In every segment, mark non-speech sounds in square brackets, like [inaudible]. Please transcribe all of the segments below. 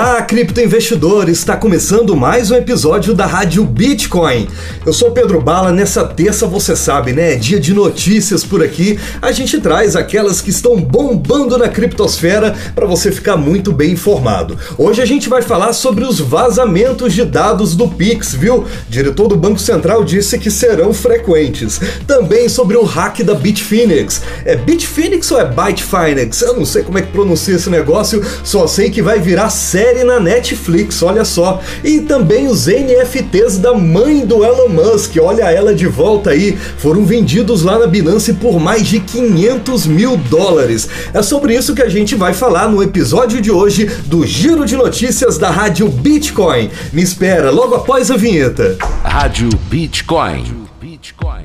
Olá, criptoinvestidor! Está começando mais um episódio da Rádio Bitcoin. Eu sou Pedro Bala. Nessa terça, você sabe, né? É dia de notícias por aqui. A gente traz aquelas que estão bombando na criptosfera para você ficar muito bem informado. Hoje a gente vai falar sobre os vazamentos de dados do Pix, viu? O diretor do Banco Central disse que serão frequentes. Também sobre o hack da Bitfinex. É Bitfinex ou é Bitfinex? Eu não sei como é que pronuncia esse negócio, só sei que vai virar série na Netflix, olha só. E também os NFTs da mãe do Elon Musk, olha ela de volta aí, foram vendidos lá na Binance por mais de 500 mil dólares. É sobre isso que a gente vai falar no episódio de hoje do Giro de Notícias da Rádio Bitcoin. Me espera logo após a vinheta. Rádio Bitcoin. Bitcoin.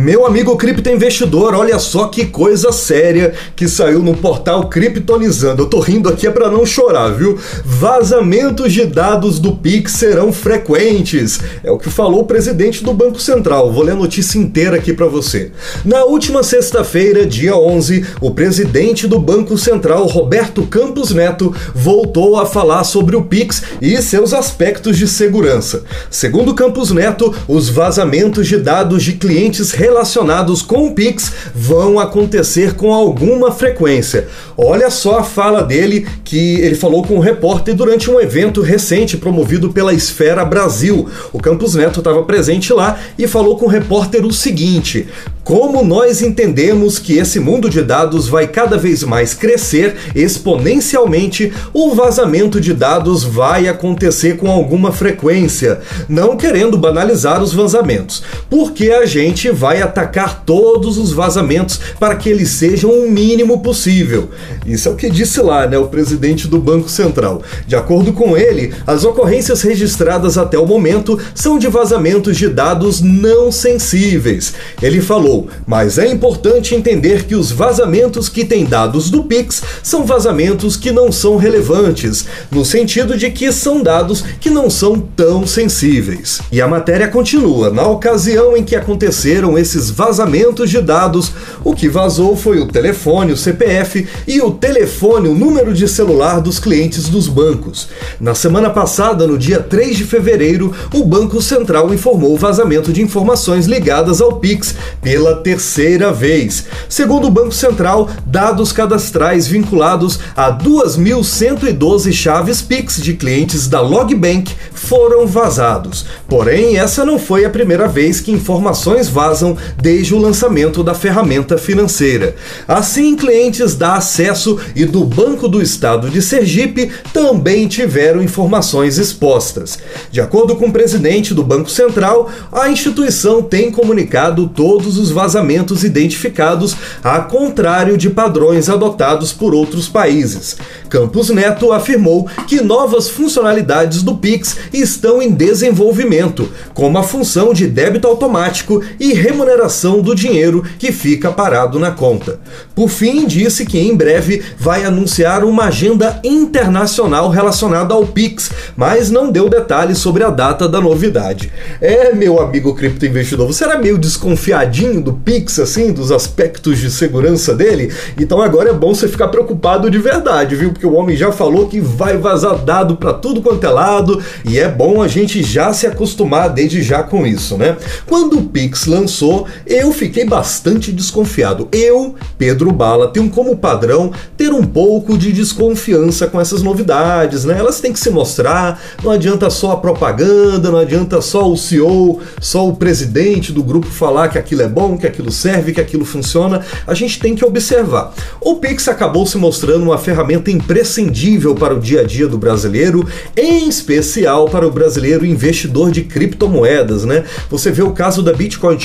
Meu amigo criptoinvestidor, olha só que coisa séria que saiu no portal Criptonizando. Eu tô rindo aqui é para não chorar, viu? Vazamentos de dados do Pix serão frequentes. É o que falou o presidente do Banco Central. Vou ler a notícia inteira aqui para você. Na última sexta-feira, dia 11, o presidente do Banco Central, Roberto Campos Neto, voltou a falar sobre o Pix e seus aspectos de segurança. Segundo Campos Neto, os vazamentos de dados de clientes relacionados com o Pix vão acontecer com alguma frequência. Olha só a fala dele que ele falou com um repórter durante um evento recente promovido pela Esfera Brasil. O Campos Neto estava presente lá e falou com o repórter o seguinte: como nós entendemos que esse mundo de dados vai cada vez mais crescer exponencialmente, o vazamento de dados vai acontecer com alguma frequência, não querendo banalizar os vazamentos, porque a gente vai atacar todos os vazamentos para que eles sejam o mínimo possível. Isso é o que disse lá, né, o presidente do Banco Central. De acordo com ele, as ocorrências registradas até o momento são de vazamentos de dados não sensíveis. Ele falou mas é importante entender que os vazamentos que têm dados do Pix são vazamentos que não são relevantes, no sentido de que são dados que não são tão sensíveis. E a matéria continua. Na ocasião em que aconteceram esses vazamentos de dados, o que vazou foi o telefone, o CPF e o telefone, o número de celular dos clientes dos bancos. Na semana passada, no dia 3 de fevereiro, o Banco Central informou o vazamento de informações ligadas ao Pix pela pela terceira vez. Segundo o Banco Central, dados cadastrais vinculados a 2.112 chaves Pix de clientes da Logbank foram vazados. Porém, essa não foi a primeira vez que informações vazam desde o lançamento da ferramenta financeira. Assim, clientes da Acesso e do Banco do Estado de Sergipe também tiveram informações expostas. De acordo com o presidente do Banco Central, a instituição tem comunicado todos os vazamentos identificados, a contrário de padrões adotados por outros países. Campos Neto afirmou que novas funcionalidades do Pix estão em desenvolvimento, como a função de débito automático e remuneração do dinheiro que fica parado na conta. Por fim, disse que em breve vai anunciar uma agenda internacional relacionada ao Pix, mas não deu detalhes sobre a data da novidade. É, meu amigo criptoinvestidor, você era meio desconfiadinho do Pix, assim, dos aspectos de segurança dele? Então agora é bom você ficar preocupado de verdade, viu? Porque o homem já falou que vai vazar dado para tudo quanto é lado e é bom a gente já se acostumar desde já com isso, né? Quando o Pix lançou, eu fiquei bastante desconfiado. Eu, Pedro Bala, tenho como padrão ter um pouco de desconfiança com essas novidades, né? Elas têm que se mostrar, não adianta só a propaganda, não adianta só o CEO, só o presidente do grupo falar que aquilo é bom, que aquilo serve, que aquilo funciona. A gente tem que observar. O Pix acabou se mostrando uma ferramenta imprescindível para o dia a dia do brasileiro, em especial para o brasileiro investidor de criptomoedas, né? Você vê o caso da Bitcoin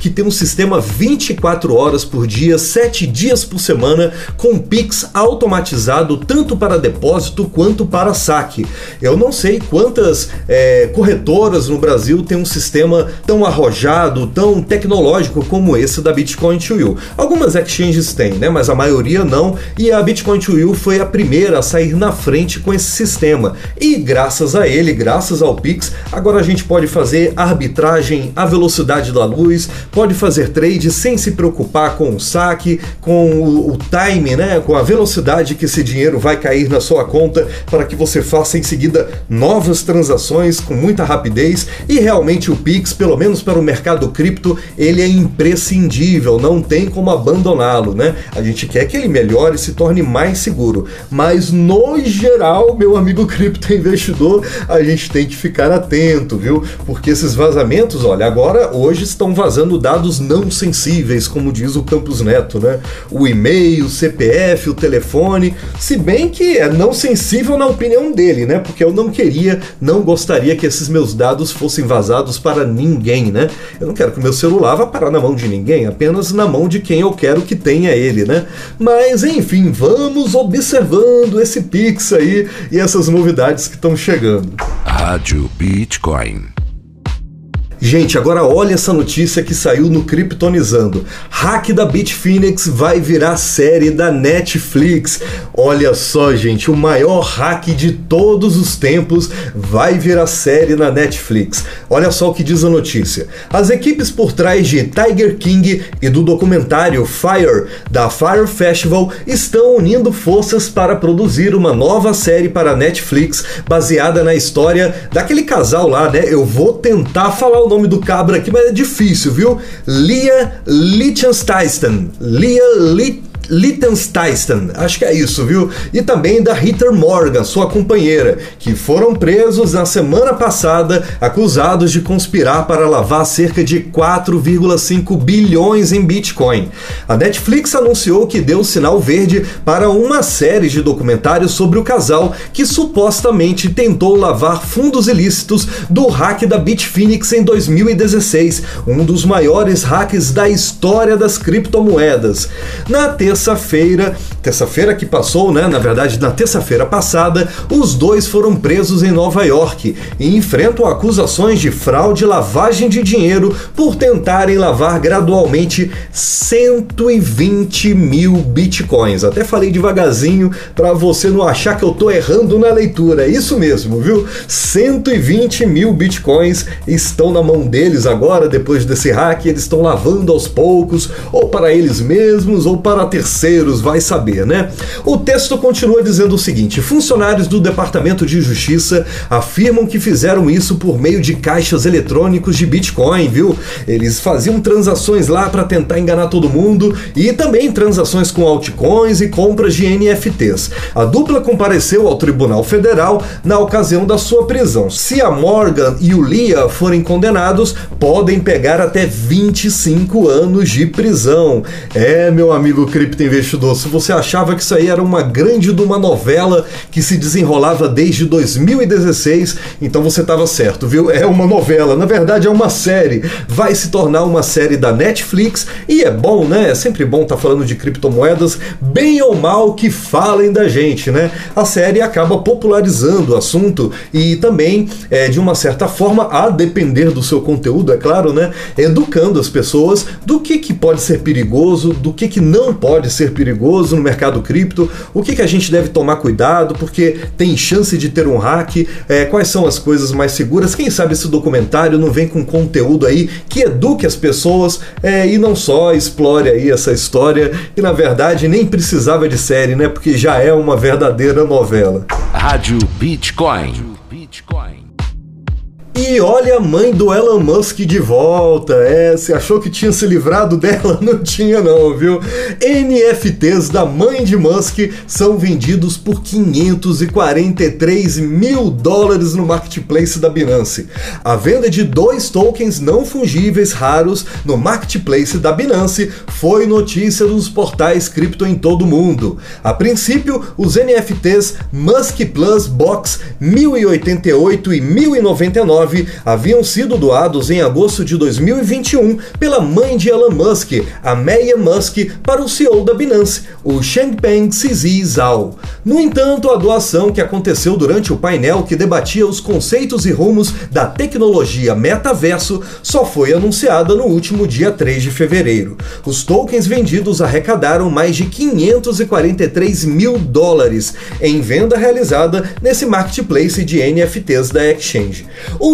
que tem um sistema 24 horas por dia, 7 dias por semana, com Pix automatizado tanto para depósito quanto para saque. Eu não sei quantas é, corretoras no Brasil têm um sistema tão arrojado, tão tecnológico como esse da Bitcoin to You. Algumas exchanges têm, né, mas a maioria não, e a Bitcoin to You foi a primeira a sair na frente com esse sistema. E graças a ele, graças ao Pix, agora a gente pode fazer arbitragem à velocidade da luz, pode fazer trade sem se preocupar com o saque, com o, o time, né, com a velocidade que esse dinheiro vai cair na sua conta para que você faça em seguida novas transações com muita rapidez e realmente o Pix, pelo menos para o mercado cripto, ele é imprescindível, não tem como abandoná-lo, né? A gente quer que ele melhore e se torne mais seguro, mas no geral, meu amigo [laughs] cripto investidor, a gente tem que ficar atento, viu? Porque esses vazamentos, olha, agora hoje estão vazando dados não sensíveis, como diz o Campos Neto, né? O e-mail, o CPF, o telefone, se bem que é não sensível na opinião dele, né? Porque eu não queria, não gostaria que esses meus dados fossem vazados para ninguém, né? Eu não quero que o meu celular vá parar na mão de ninguém, apenas na mão de quem eu quero que tenha ele, né? Mas enfim, vamos observando esse Pix aí e essas novidades que estão chegando. Rádio Bitcoin. Gente, agora olha essa notícia que saiu no Kryptonizando. Hack da Bitfinex vai virar série da Netflix. Olha só, gente, o maior hack de todos os tempos vai virar série na Netflix. Olha só o que diz a notícia. As equipes por trás de Tiger King e do documentário Fire da Fire Festival estão unindo forças para produzir uma nova série para a Netflix baseada na história daquele casal lá, né? Eu vou tentar falar o nome do cabra aqui, mas é difícil, viu? Lia Liechtenstein. Lia Liechtenstein Liechtenstein, acho que é isso, viu? E também da Heather Morgan, sua companheira, que foram presos na semana passada acusados de conspirar para lavar cerca de 4,5 bilhões em Bitcoin. A Netflix anunciou que deu sinal verde para uma série de documentários sobre o casal que supostamente tentou lavar fundos ilícitos do hack da Bitfinex em 2016, um dos maiores hacks da história das criptomoedas. Na terça terça-feira, terça-feira que passou, né? Na verdade, na terça-feira passada, os dois foram presos em Nova York e enfrentam acusações de fraude e lavagem de dinheiro por tentarem lavar gradualmente 120 mil bitcoins. Até falei devagarzinho para você não achar que eu tô errando na leitura. É isso mesmo, viu? 120 mil bitcoins estão na mão deles agora, depois desse hack. Eles estão lavando aos poucos, ou para eles mesmos, ou para terceiros terceiros, vai saber, né? O texto continua dizendo o seguinte: funcionários do Departamento de Justiça afirmam que fizeram isso por meio de caixas eletrônicos de Bitcoin, viu? Eles faziam transações lá para tentar enganar todo mundo e também transações com altcoins e compras de NFTs. A dupla compareceu ao Tribunal Federal na ocasião da sua prisão. Se a Morgan e o Lia forem condenados, podem pegar até 25 anos de prisão. É, meu amigo cripto investidor, se você achava que isso aí era uma grande de uma novela que se desenrolava desde 2016, então você estava certo, viu? É uma novela, na verdade é uma série. Vai se tornar uma série da Netflix e é bom, né? É sempre bom estar tá falando de criptomoedas, bem ou mal que falem da gente, né? A série acaba popularizando o assunto e também, é, de uma certa forma, a depender do seu conteúdo, é claro, né? Educando as pessoas do que, que pode ser perigoso, do que, que não pode ser perigoso no mercado cripto, o que, que a gente deve tomar cuidado, porque tem chance de ter um hack, é, quais são as coisas mais seguras. Quem sabe esse documentário não vem com conteúdo aí que eduque as pessoas é, e não só explore aí essa história que na verdade nem precisava de série, né? Porque já é uma verdadeira novela. Rádio Bitcoin. Bitcoin. E olha a mãe do Elon Musk de volta. É, você achou que tinha se livrado dela? [laughs] Não tinha não, viu? NFTs da mãe de Musk são vendidos por 543 mil dólares no marketplace da Binance. A venda de dois tokens não fungíveis raros no marketplace da Binance foi notícia dos portais cripto em todo o mundo. A princípio, os NFTs Musk Plus Box 1088 e 1099 9 haviam sido doados em agosto de 2021 pela mãe de Elon Musk, a Maya Musk, para o CEO da Binance, o Changpeng CZ Zhao. No entanto, a doação que aconteceu durante o painel que debatia os conceitos e rumos da tecnologia metaverso só foi anunciada no último dia 3 de fevereiro. Os tokens vendidos arrecadaram mais de 543 mil dólares em venda realizada nesse marketplace de NFTs da Exchange.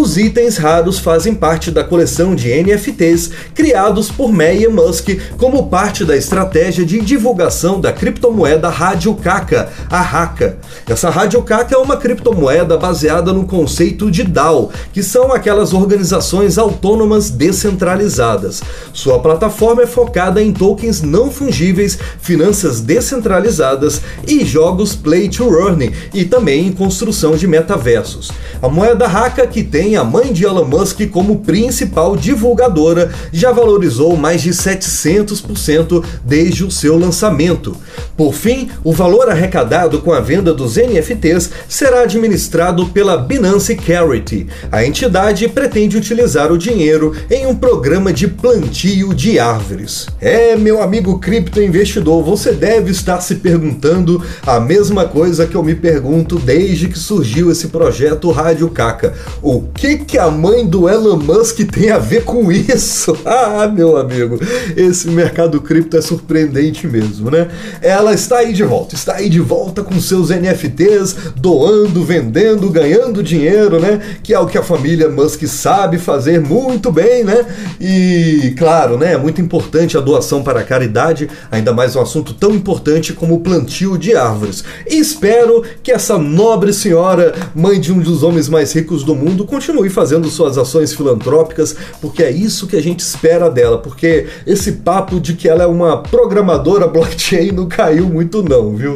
Os itens raros fazem parte da coleção de NFTs criados por Meyer Musk como parte da estratégia de divulgação da criptomoeda Rádio Kaka, a Haka. Essa Rádio Kaka é uma criptomoeda baseada no conceito de DAO, que são aquelas organizações autônomas descentralizadas. Sua plataforma é focada em tokens não fungíveis, finanças descentralizadas e jogos play to earn e também em construção de metaversos. A moeda Haka, que tem a mãe de Elon Musk como principal divulgadora, já valorizou mais de 700% desde o seu lançamento. Por fim, o valor arrecadado com a venda dos NFTs será administrado pela Binance Charity. A entidade pretende utilizar o dinheiro em um programa de plantio de árvores. É, meu amigo cripto investidor, você deve estar se perguntando a mesma coisa que eu me pergunto desde que surgiu esse projeto Rádio Caca. O que que a mãe do Elon Musk tem a ver com isso? [laughs] Ah, meu amigo, esse mercado cripto é surpreendente mesmo, né? Ela está aí de volta, está aí de volta com seus NFTs, doando, vendendo, ganhando dinheiro, né? Que é o que a família Musk sabe fazer muito bem, né? E claro, né? É muito importante a doação para a caridade, ainda mais um assunto tão importante como o plantio de árvores. E espero que essa nobre senhora, mãe de um dos homens mais ricos do mundo, continue fazendo suas ações filantrópicas, porque é isso que a gente espera dela, porque esse papo de que ela é uma programadora blockchain não caiu muito não, viu?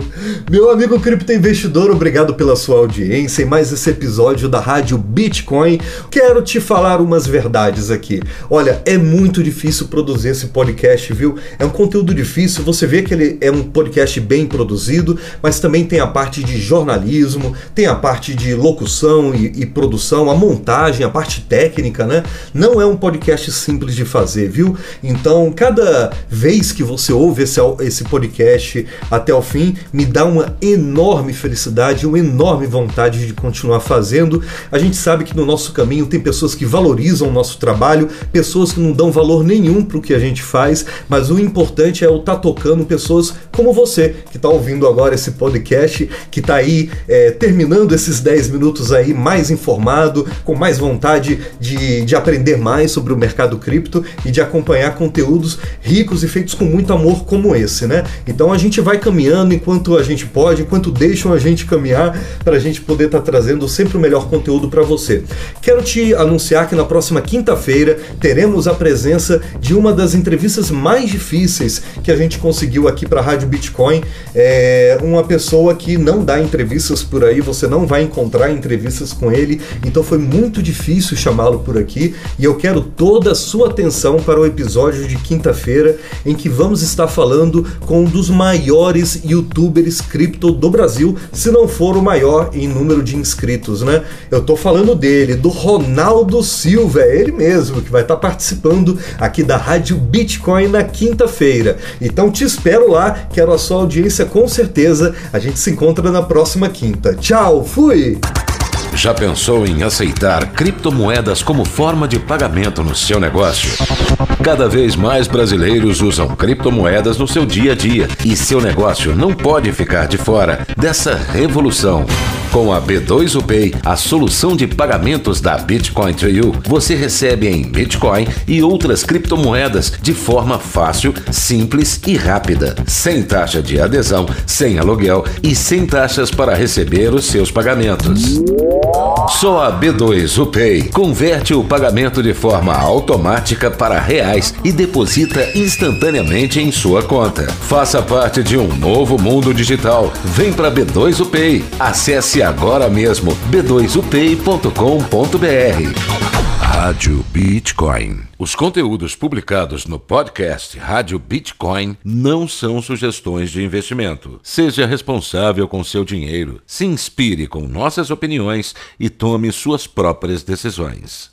Meu amigo cripto investidor, obrigado pela sua audiência em mais esse episódio da Rádio Bitcoin. Quero te falar umas verdades aqui. Olha, é muito difícil produzir esse podcast, viu? É um conteúdo difícil, você vê que ele é um podcast bem produzido, mas também tem a parte de jornalismo, tem a parte de locução e, e produção, a montagem, a parte técnica, né? Não é um podcast simples de fazer, viu? Então, cada vez que você ouve esse, esse podcast até o fim, me dá uma enorme felicidade, uma enorme vontade de continuar fazendo. A gente sabe que no nosso caminho tem pessoas que valorizam o nosso trabalho, pessoas que não dão valor nenhum para o que a gente faz, mas o importante é eu estar tá tocando pessoas como você, que está ouvindo agora esse podcast, que está aí é, terminando esses 10 minutos aí mais informado, com mais vontade de, de aprender mais sobre o mercado cripto e de acompanhar conteúdos ricos e feitos com muito amor como esse, né? Então a gente vai caminhando enquanto a gente pode, enquanto deixam a gente caminhar para a gente poder estar tá trazendo sempre o melhor conteúdo para você. Quero te anunciar que na próxima quinta-feira teremos a presença de uma das entrevistas mais difíceis que a gente conseguiu aqui para a Rádio Bitcoin. É uma pessoa que não dá entrevistas por aí, você não vai encontrar entrevistas com ele, então foi muito difícil chamá-lo por aqui e eu quero toda a sua atenção para o episódio de quinta-feira em que vamos estar falando com um dos maiores youtubers cripto do Brasil, se não for o maior em número de inscritos, né? Eu tô falando dele, do Ronaldo Silva, é ele mesmo que vai estar participando aqui da Rádio Bitcoin na quinta-feira. Então te espero lá, quero a sua audiência com certeza. A gente se encontra na próxima quinta. Tchau, fui! Já pensou em aceitar criptomoedas como forma de pagamento no seu negócio? Cada vez mais brasileiros usam criptomoedas no seu dia a dia e seu negócio não pode ficar de fora dessa revolução. Com a B2UPay, a solução de pagamentos da Bitcoin to You, você recebe em Bitcoin e outras criptomoedas de forma fácil, simples e rápida, sem taxa de adesão, sem aluguel e sem taxas para receber os seus pagamentos. Só a B2UPay converte o pagamento de forma automática para reais e deposita instantaneamente em sua conta. Faça parte de um novo mundo digital. Vem para B2UPay. Agora mesmo b2upay.com.br. Rádio Bitcoin. Os conteúdos publicados no podcast Rádio Bitcoin não são sugestões de investimento. Seja responsável com seu dinheiro, se inspire com nossas opiniões e tome suas próprias decisões.